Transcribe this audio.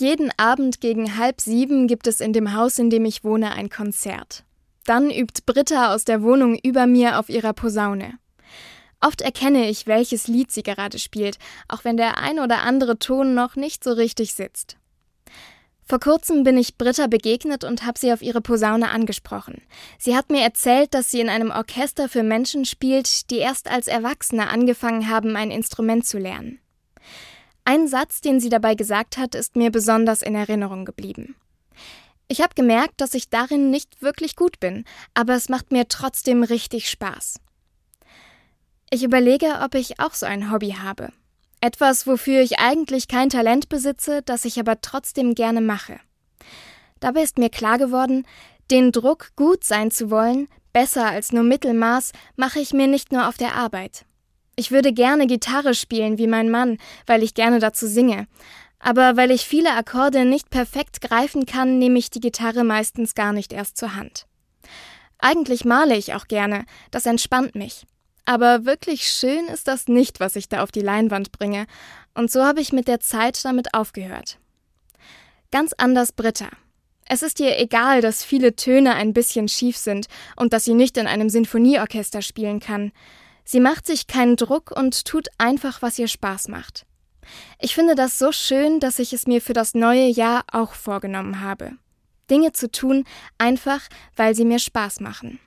Jeden Abend gegen halb sieben gibt es in dem Haus, in dem ich wohne, ein Konzert. Dann übt Britta aus der Wohnung über mir auf ihrer Posaune. Oft erkenne ich, welches Lied sie gerade spielt, auch wenn der ein oder andere Ton noch nicht so richtig sitzt. Vor kurzem bin ich Britta begegnet und habe sie auf ihre Posaune angesprochen. Sie hat mir erzählt, dass sie in einem Orchester für Menschen spielt, die erst als Erwachsene angefangen haben, ein Instrument zu lernen. Ein Satz, den sie dabei gesagt hat, ist mir besonders in Erinnerung geblieben. Ich habe gemerkt, dass ich darin nicht wirklich gut bin, aber es macht mir trotzdem richtig Spaß. Ich überlege, ob ich auch so ein Hobby habe. Etwas, wofür ich eigentlich kein Talent besitze, das ich aber trotzdem gerne mache. Dabei ist mir klar geworden, den Druck, gut sein zu wollen, besser als nur Mittelmaß, mache ich mir nicht nur auf der Arbeit. Ich würde gerne Gitarre spielen wie mein Mann, weil ich gerne dazu singe. Aber weil ich viele Akkorde nicht perfekt greifen kann, nehme ich die Gitarre meistens gar nicht erst zur Hand. Eigentlich male ich auch gerne, das entspannt mich. Aber wirklich schön ist das nicht, was ich da auf die Leinwand bringe, und so habe ich mit der Zeit damit aufgehört. Ganz anders Britta. Es ist ihr egal, dass viele Töne ein bisschen schief sind und dass sie nicht in einem Sinfonieorchester spielen kann. Sie macht sich keinen Druck und tut einfach, was ihr Spaß macht. Ich finde das so schön, dass ich es mir für das neue Jahr auch vorgenommen habe. Dinge zu tun, einfach weil sie mir Spaß machen.